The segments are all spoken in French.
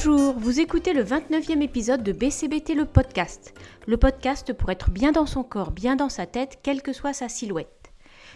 Bonjour, vous écoutez le 29e épisode de BCBT le podcast. Le podcast pour être bien dans son corps, bien dans sa tête, quelle que soit sa silhouette.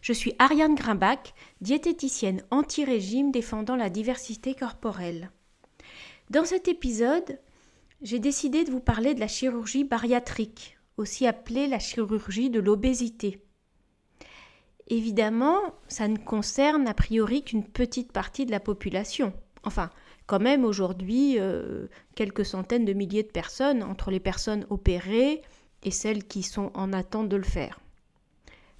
Je suis Ariane Grimbach, diététicienne anti-régime défendant la diversité corporelle. Dans cet épisode, j'ai décidé de vous parler de la chirurgie bariatrique, aussi appelée la chirurgie de l'obésité. Évidemment, ça ne concerne a priori qu'une petite partie de la population. Enfin, quand même aujourd'hui euh, quelques centaines de milliers de personnes entre les personnes opérées et celles qui sont en attente de le faire.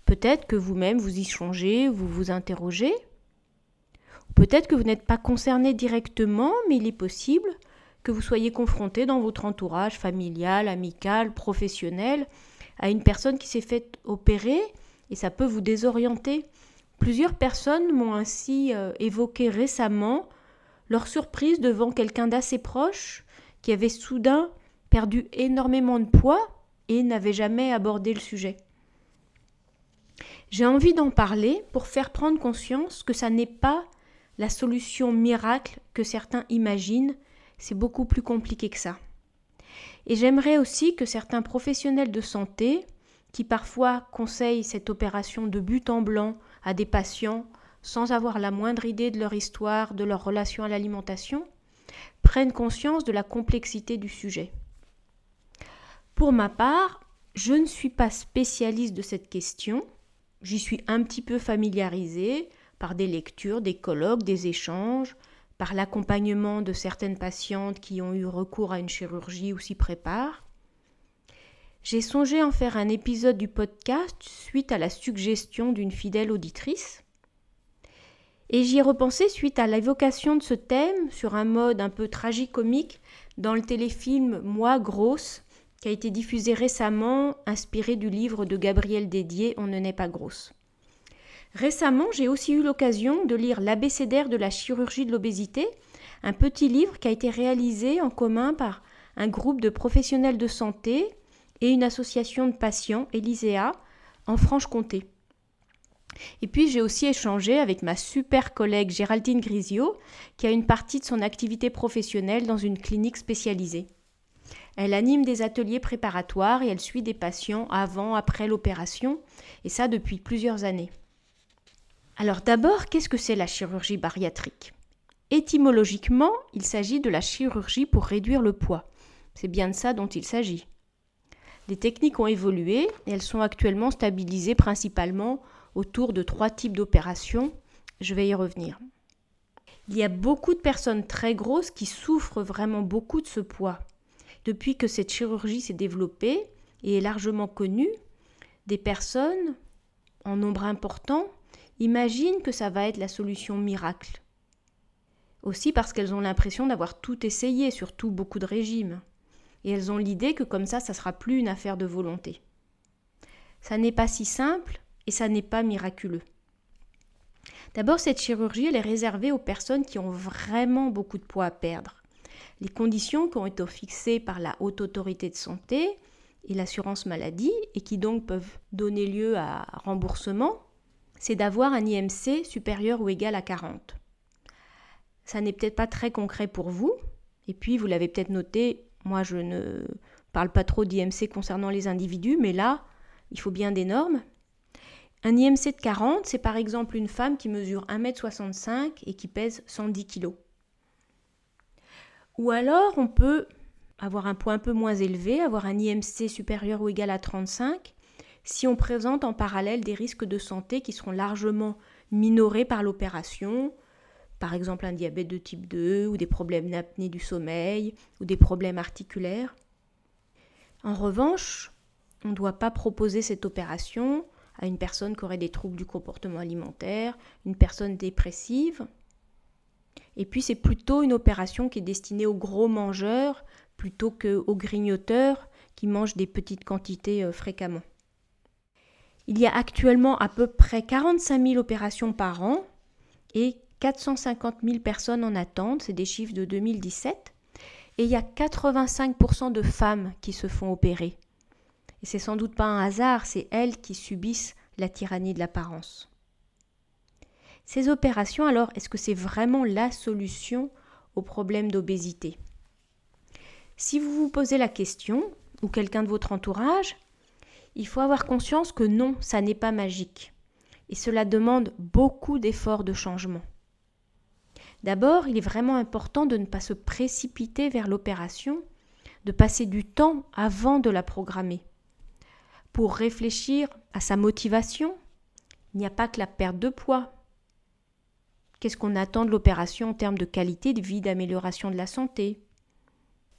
Peut-être que vous-même vous y changez, vous vous interrogez. Peut-être que vous n'êtes pas concerné directement, mais il est possible que vous soyez confronté dans votre entourage familial, amical, professionnel à une personne qui s'est faite opérer et ça peut vous désorienter. Plusieurs personnes m'ont ainsi euh, évoqué récemment leur surprise devant quelqu'un d'assez proche qui avait soudain perdu énormément de poids et n'avait jamais abordé le sujet. J'ai envie d'en parler pour faire prendre conscience que ça n'est pas la solution miracle que certains imaginent, c'est beaucoup plus compliqué que ça. Et j'aimerais aussi que certains professionnels de santé, qui parfois conseillent cette opération de but en blanc à des patients sans avoir la moindre idée de leur histoire, de leur relation à l'alimentation, prennent conscience de la complexité du sujet. Pour ma part, je ne suis pas spécialiste de cette question, j'y suis un petit peu familiarisée par des lectures, des colloques, des échanges, par l'accompagnement de certaines patientes qui ont eu recours à une chirurgie ou s'y préparent. J'ai songé en faire un épisode du podcast suite à la suggestion d'une fidèle auditrice. Et j'y ai repensé suite à l'évocation de ce thème sur un mode un peu tragicomique dans le téléfilm Moi grosse, qui a été diffusé récemment, inspiré du livre de Gabriel Dédier On ne naît pas grosse. Récemment, j'ai aussi eu l'occasion de lire L'abécédaire de la chirurgie de l'obésité, un petit livre qui a été réalisé en commun par un groupe de professionnels de santé et une association de patients, Elisea, en Franche-Comté. Et puis j'ai aussi échangé avec ma super collègue Géraldine Grisio, qui a une partie de son activité professionnelle dans une clinique spécialisée. Elle anime des ateliers préparatoires et elle suit des patients avant, après l'opération, et ça depuis plusieurs années. Alors d'abord, qu'est-ce que c'est la chirurgie bariatrique? Étymologiquement, il s'agit de la chirurgie pour réduire le poids. C'est bien de ça dont il s'agit. Les techniques ont évolué et elles sont actuellement stabilisées principalement autour de trois types d'opérations. Je vais y revenir. Il y a beaucoup de personnes très grosses qui souffrent vraiment beaucoup de ce poids. Depuis que cette chirurgie s'est développée et est largement connue, des personnes, en nombre important, imaginent que ça va être la solution miracle. Aussi parce qu'elles ont l'impression d'avoir tout essayé, surtout beaucoup de régimes. Et elles ont l'idée que comme ça, ça sera plus une affaire de volonté. Ça n'est pas si simple et ça n'est pas miraculeux. D'abord, cette chirurgie, elle est réservée aux personnes qui ont vraiment beaucoup de poids à perdre. Les conditions qui ont été fixées par la haute autorité de santé et l'assurance maladie, et qui donc peuvent donner lieu à remboursement, c'est d'avoir un IMC supérieur ou égal à 40. Ça n'est peut-être pas très concret pour vous, et puis vous l'avez peut-être noté, moi je ne parle pas trop d'IMC concernant les individus, mais là, il faut bien des normes, un IMC de 40, c'est par exemple une femme qui mesure 1m65 et qui pèse 110 kg. Ou alors on peut avoir un poids un peu moins élevé, avoir un IMC supérieur ou égal à 35, si on présente en parallèle des risques de santé qui seront largement minorés par l'opération, par exemple un diabète de type 2 ou des problèmes d'apnée du sommeil ou des problèmes articulaires. En revanche, on ne doit pas proposer cette opération à une personne qui aurait des troubles du comportement alimentaire, une personne dépressive. Et puis c'est plutôt une opération qui est destinée aux gros mangeurs plutôt qu'aux grignoteurs qui mangent des petites quantités euh, fréquemment. Il y a actuellement à peu près 45 000 opérations par an et 450 000 personnes en attente, c'est des chiffres de 2017. Et il y a 85% de femmes qui se font opérer. Et c'est sans doute pas un hasard, c'est elles qui subissent la tyrannie de l'apparence. Ces opérations, alors, est-ce que c'est vraiment la solution au problème d'obésité? Si vous vous posez la question, ou quelqu'un de votre entourage, il faut avoir conscience que non, ça n'est pas magique. Et cela demande beaucoup d'efforts de changement. D'abord, il est vraiment important de ne pas se précipiter vers l'opération, de passer du temps avant de la programmer. Pour réfléchir à sa motivation, il n'y a pas que la perte de poids. Qu'est-ce qu'on attend de l'opération en termes de qualité de vie, d'amélioration de la santé?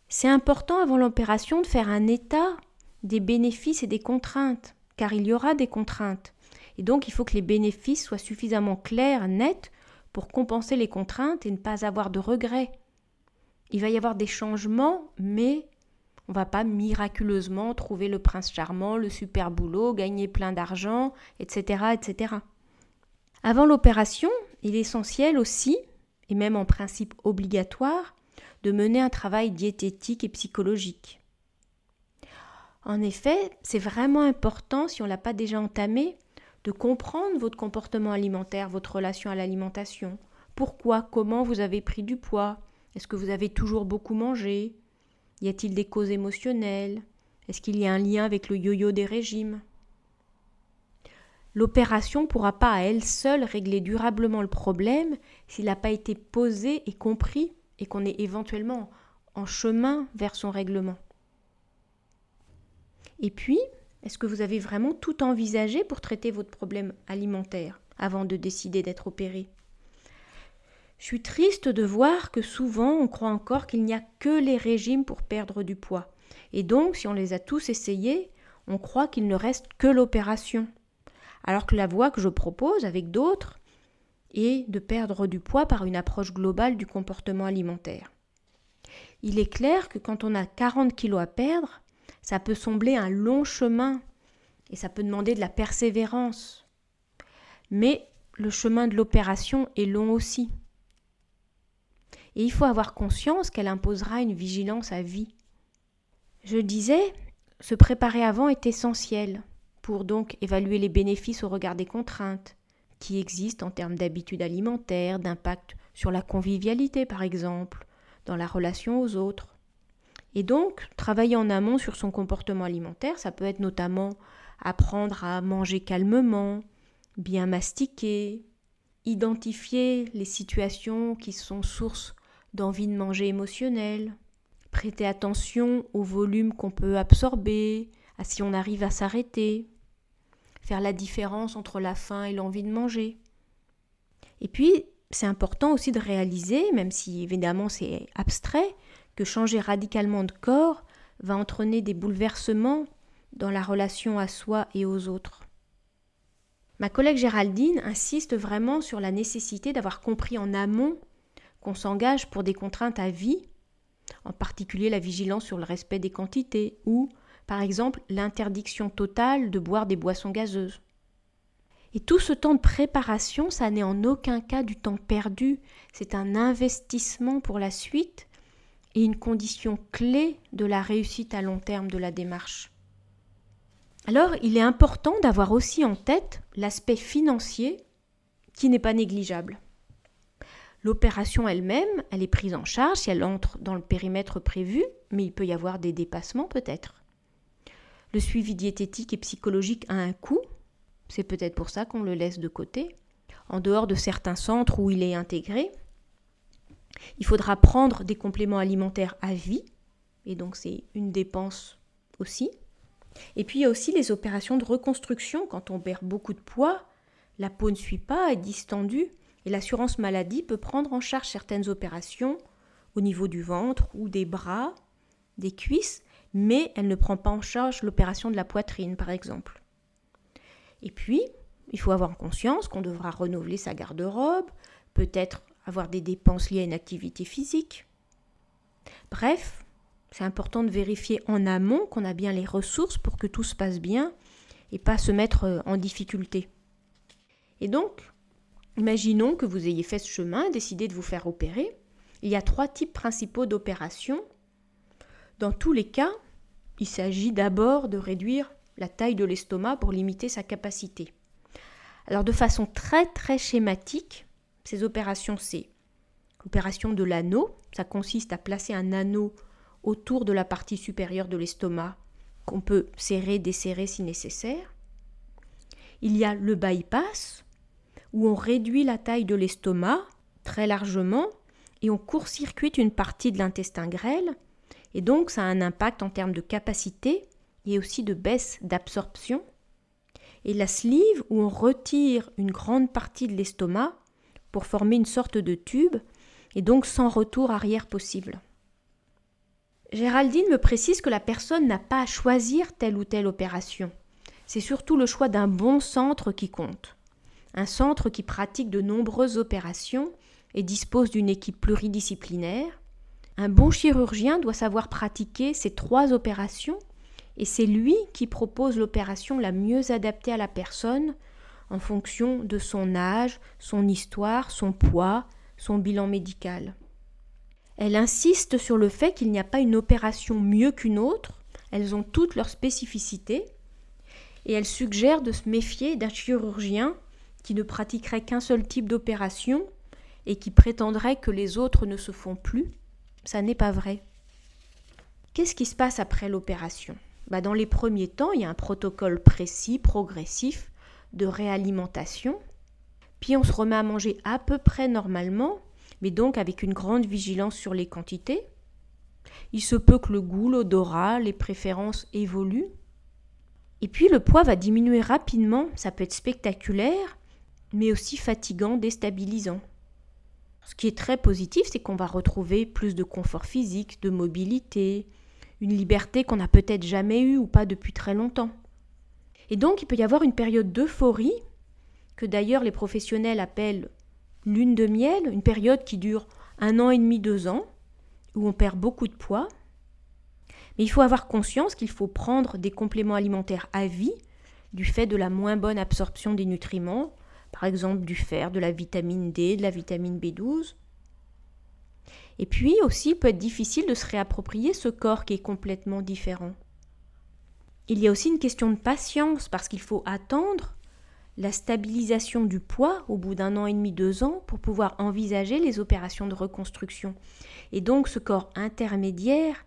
C'est important avant l'opération de faire un état des bénéfices et des contraintes, car il y aura des contraintes. Et donc il faut que les bénéfices soient suffisamment clairs, nets, pour compenser les contraintes et ne pas avoir de regrets. Il va y avoir des changements, mais on va pas miraculeusement trouver le prince charmant, le super boulot, gagner plein d'argent, etc., etc. Avant l'opération, il est essentiel aussi, et même en principe obligatoire, de mener un travail diététique et psychologique. En effet, c'est vraiment important, si on ne l'a pas déjà entamé, de comprendre votre comportement alimentaire, votre relation à l'alimentation. Pourquoi, comment vous avez pris du poids? Est-ce que vous avez toujours beaucoup mangé? Y a-t-il des causes émotionnelles? Est-ce qu'il y a un lien avec le yo-yo des régimes? L'opération ne pourra pas à elle seule régler durablement le problème s'il n'a pas été posé et compris et qu'on est éventuellement en chemin vers son règlement. Et puis, est-ce que vous avez vraiment tout envisagé pour traiter votre problème alimentaire avant de décider d'être opéré? Je suis triste de voir que souvent on croit encore qu'il n'y a que les régimes pour perdre du poids. Et donc, si on les a tous essayés, on croit qu'il ne reste que l'opération. Alors que la voie que je propose avec d'autres est de perdre du poids par une approche globale du comportement alimentaire. Il est clair que quand on a 40 kilos à perdre, ça peut sembler un long chemin et ça peut demander de la persévérance. Mais le chemin de l'opération est long aussi. Et il faut avoir conscience qu'elle imposera une vigilance à vie. Je disais, se préparer avant est essentiel pour donc évaluer les bénéfices au regard des contraintes qui existent en termes d'habitudes alimentaires, d'impact sur la convivialité par exemple, dans la relation aux autres. Et donc, travailler en amont sur son comportement alimentaire, ça peut être notamment apprendre à manger calmement, bien mastiquer, identifier les situations qui sont source d'envie de manger émotionnelle, prêter attention au volume qu'on peut absorber, à si on arrive à s'arrêter, faire la différence entre la faim et l'envie de manger. Et puis, c'est important aussi de réaliser, même si évidemment c'est abstrait, que changer radicalement de corps va entraîner des bouleversements dans la relation à soi et aux autres. Ma collègue Géraldine insiste vraiment sur la nécessité d'avoir compris en amont qu'on s'engage pour des contraintes à vie, en particulier la vigilance sur le respect des quantités ou, par exemple, l'interdiction totale de boire des boissons gazeuses. Et tout ce temps de préparation, ça n'est en aucun cas du temps perdu, c'est un investissement pour la suite et une condition clé de la réussite à long terme de la démarche. Alors, il est important d'avoir aussi en tête l'aspect financier qui n'est pas négligeable. L'opération elle-même, elle est prise en charge si elle entre dans le périmètre prévu, mais il peut y avoir des dépassements peut-être. Le suivi diététique et psychologique a un coût, c'est peut-être pour ça qu'on le laisse de côté, en dehors de certains centres où il est intégré, il faudra prendre des compléments alimentaires à vie, et donc c'est une dépense aussi. Et puis il y a aussi les opérations de reconstruction. Quand on perd beaucoup de poids, la peau ne suit pas, est distendue, et l'assurance maladie peut prendre en charge certaines opérations au niveau du ventre ou des bras, des cuisses, mais elle ne prend pas en charge l'opération de la poitrine, par exemple. Et puis, il faut avoir conscience qu'on devra renouveler sa garde-robe, peut-être avoir des dépenses liées à une activité physique. Bref, c'est important de vérifier en amont qu'on a bien les ressources pour que tout se passe bien et pas se mettre en difficulté. Et donc, imaginons que vous ayez fait ce chemin décidé de vous faire opérer. Il y a trois types principaux d'opérations. Dans tous les cas, il s'agit d'abord de réduire la taille de l'estomac pour limiter sa capacité. Alors de façon très très schématique, ces opérations, c'est l'opération de l'anneau. Ça consiste à placer un anneau autour de la partie supérieure de l'estomac, qu'on peut serrer, desserrer si nécessaire. Il y a le bypass, où on réduit la taille de l'estomac très largement et on court-circuite une partie de l'intestin grêle, et donc ça a un impact en termes de capacité et aussi de baisse d'absorption. Et la sleeve, où on retire une grande partie de l'estomac pour former une sorte de tube, et donc sans retour arrière possible. Géraldine me précise que la personne n'a pas à choisir telle ou telle opération. C'est surtout le choix d'un bon centre qui compte. Un centre qui pratique de nombreuses opérations et dispose d'une équipe pluridisciplinaire. Un bon chirurgien doit savoir pratiquer ces trois opérations et c'est lui qui propose l'opération la mieux adaptée à la personne en fonction de son âge, son histoire, son poids, son bilan médical. Elle insiste sur le fait qu'il n'y a pas une opération mieux qu'une autre, elles ont toutes leurs spécificités, et elle suggère de se méfier d'un chirurgien qui ne pratiquerait qu'un seul type d'opération et qui prétendrait que les autres ne se font plus. Ça n'est pas vrai. Qu'est-ce qui se passe après l'opération? Bah Dans les premiers temps, il y a un protocole précis, progressif, de réalimentation. Puis on se remet à manger à peu près normalement mais donc avec une grande vigilance sur les quantités. Il se peut que le goût, l'odorat, les préférences évoluent. Et puis le poids va diminuer rapidement, ça peut être spectaculaire, mais aussi fatigant, déstabilisant. Ce qui est très positif, c'est qu'on va retrouver plus de confort physique, de mobilité, une liberté qu'on n'a peut-être jamais eue ou pas depuis très longtemps. Et donc il peut y avoir une période d'euphorie, que d'ailleurs les professionnels appellent lune de miel, une période qui dure un an et demi, deux ans, où on perd beaucoup de poids. Mais il faut avoir conscience qu'il faut prendre des compléments alimentaires à vie du fait de la moins bonne absorption des nutriments, par exemple du fer, de la vitamine D, de la vitamine B12. Et puis aussi, il peut être difficile de se réapproprier ce corps qui est complètement différent. Il y a aussi une question de patience parce qu'il faut attendre la stabilisation du poids au bout d'un an et demi, deux ans, pour pouvoir envisager les opérations de reconstruction. Et donc ce corps intermédiaire,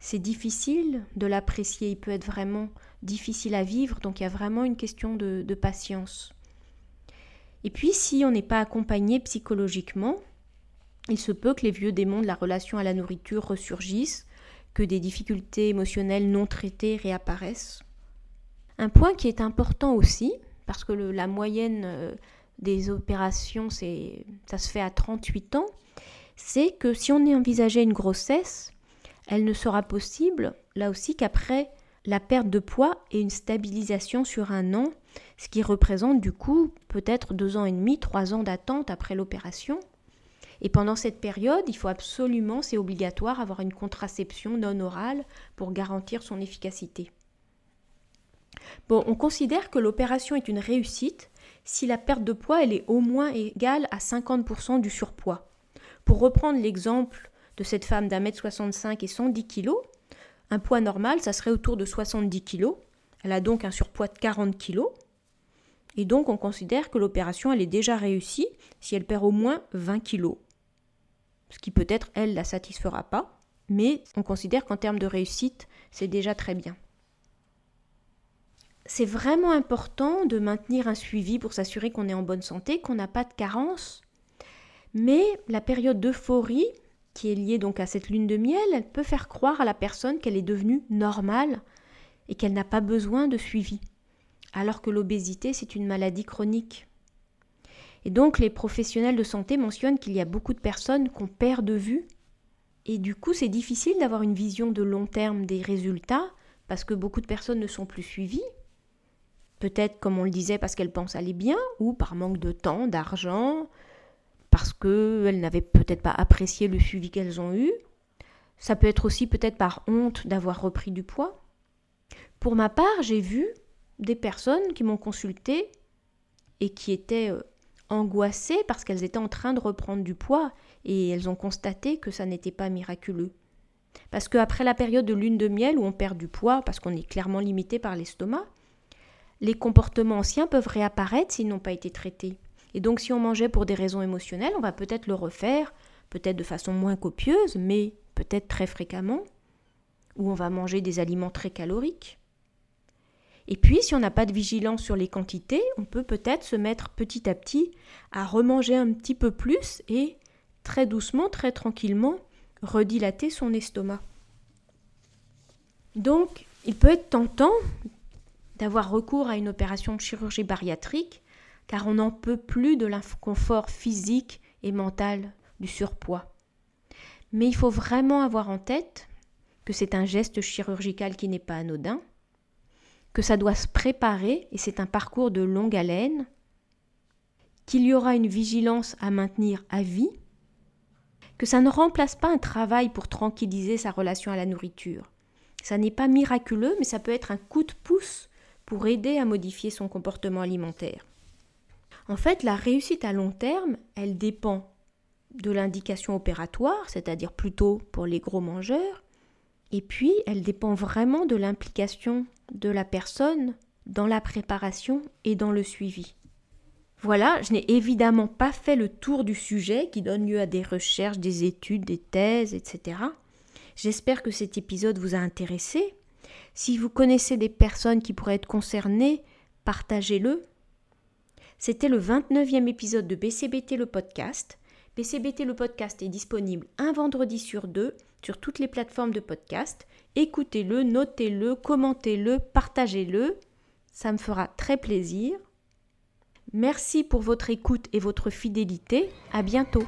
c'est difficile de l'apprécier, il peut être vraiment difficile à vivre, donc il y a vraiment une question de, de patience. Et puis si on n'est pas accompagné psychologiquement, il se peut que les vieux démons de la relation à la nourriture ressurgissent, que des difficultés émotionnelles non traitées réapparaissent. Un point qui est important aussi, parce que la moyenne euh, des opérations, ça se fait à 38 ans, c'est que si on envisageait une grossesse, elle ne sera possible, là aussi, qu'après la perte de poids et une stabilisation sur un an, ce qui représente du coup peut-être deux ans et demi, trois ans d'attente après l'opération. Et pendant cette période, il faut absolument, c'est obligatoire, avoir une contraception non orale pour garantir son efficacité. On considère que l'opération est une réussite si la perte de poids est au moins égale à 50% du surpoids. Pour reprendre l'exemple de cette femme d'un mètre 65 et 110 kg, un poids normal, ça serait autour de 70 kg. Elle a donc un surpoids de 40 kg. Et donc on considère que l'opération elle est déjà réussie si elle perd au moins 20 kg. Ce qui peut-être elle la satisfera pas, mais on considère qu'en termes de réussite, c'est déjà très bien c'est vraiment important de maintenir un suivi pour s'assurer qu'on est en bonne santé, qu'on n'a pas de carence. Mais la période d'euphorie, qui est liée donc à cette lune de miel, elle peut faire croire à la personne qu'elle est devenue normale et qu'elle n'a pas besoin de suivi, alors que l'obésité, c'est une maladie chronique. Et donc les professionnels de santé mentionnent qu'il y a beaucoup de personnes qu'on perd de vue, et du coup c'est difficile d'avoir une vision de long terme des résultats, parce que beaucoup de personnes ne sont plus suivies, Peut-être, comme on le disait, parce qu'elles pensent aller bien, ou par manque de temps, d'argent, parce qu'elles n'avaient peut-être pas apprécié le suivi qu'elles ont eu. Ça peut être aussi peut-être par honte d'avoir repris du poids. Pour ma part, j'ai vu des personnes qui m'ont consulté et qui étaient euh, angoissées parce qu'elles étaient en train de reprendre du poids et elles ont constaté que ça n'était pas miraculeux. Parce qu'après la période de lune de miel où on perd du poids parce qu'on est clairement limité par l'estomac, les comportements anciens peuvent réapparaître s'ils n'ont pas été traités. Et donc si on mangeait pour des raisons émotionnelles, on va peut-être le refaire, peut-être de façon moins copieuse, mais peut-être très fréquemment. où on va manger des aliments très caloriques. Et puis, si on n'a pas de vigilance sur les quantités, on peut peut-être se mettre petit à petit à remanger un petit peu plus et très doucement, très tranquillement, redilater son estomac. Donc, il peut être tentant d'avoir recours à une opération de chirurgie bariatrique car on n'en peut plus de l'inconfort physique et mental du surpoids. Mais il faut vraiment avoir en tête que c'est un geste chirurgical qui n'est pas anodin, que ça doit se préparer et c'est un parcours de longue haleine, qu'il y aura une vigilance à maintenir à vie, que ça ne remplace pas un travail pour tranquilliser sa relation à la nourriture. Ça n'est pas miraculeux, mais ça peut être un coup de pouce pour aider à modifier son comportement alimentaire. En fait, la réussite à long terme, elle dépend de l'indication opératoire, c'est-à-dire plutôt pour les gros mangeurs, et puis elle dépend vraiment de l'implication de la personne dans la préparation et dans le suivi. Voilà, je n'ai évidemment pas fait le tour du sujet qui donne lieu à des recherches, des études, des thèses, etc. J'espère que cet épisode vous a intéressé. Si vous connaissez des personnes qui pourraient être concernées, partagez-le. C'était le 29e épisode de BCBT le podcast. BCBT le podcast est disponible un vendredi sur deux sur toutes les plateformes de podcast. Écoutez-le, notez-le, commentez-le, partagez-le. Ça me fera très plaisir. Merci pour votre écoute et votre fidélité. À bientôt.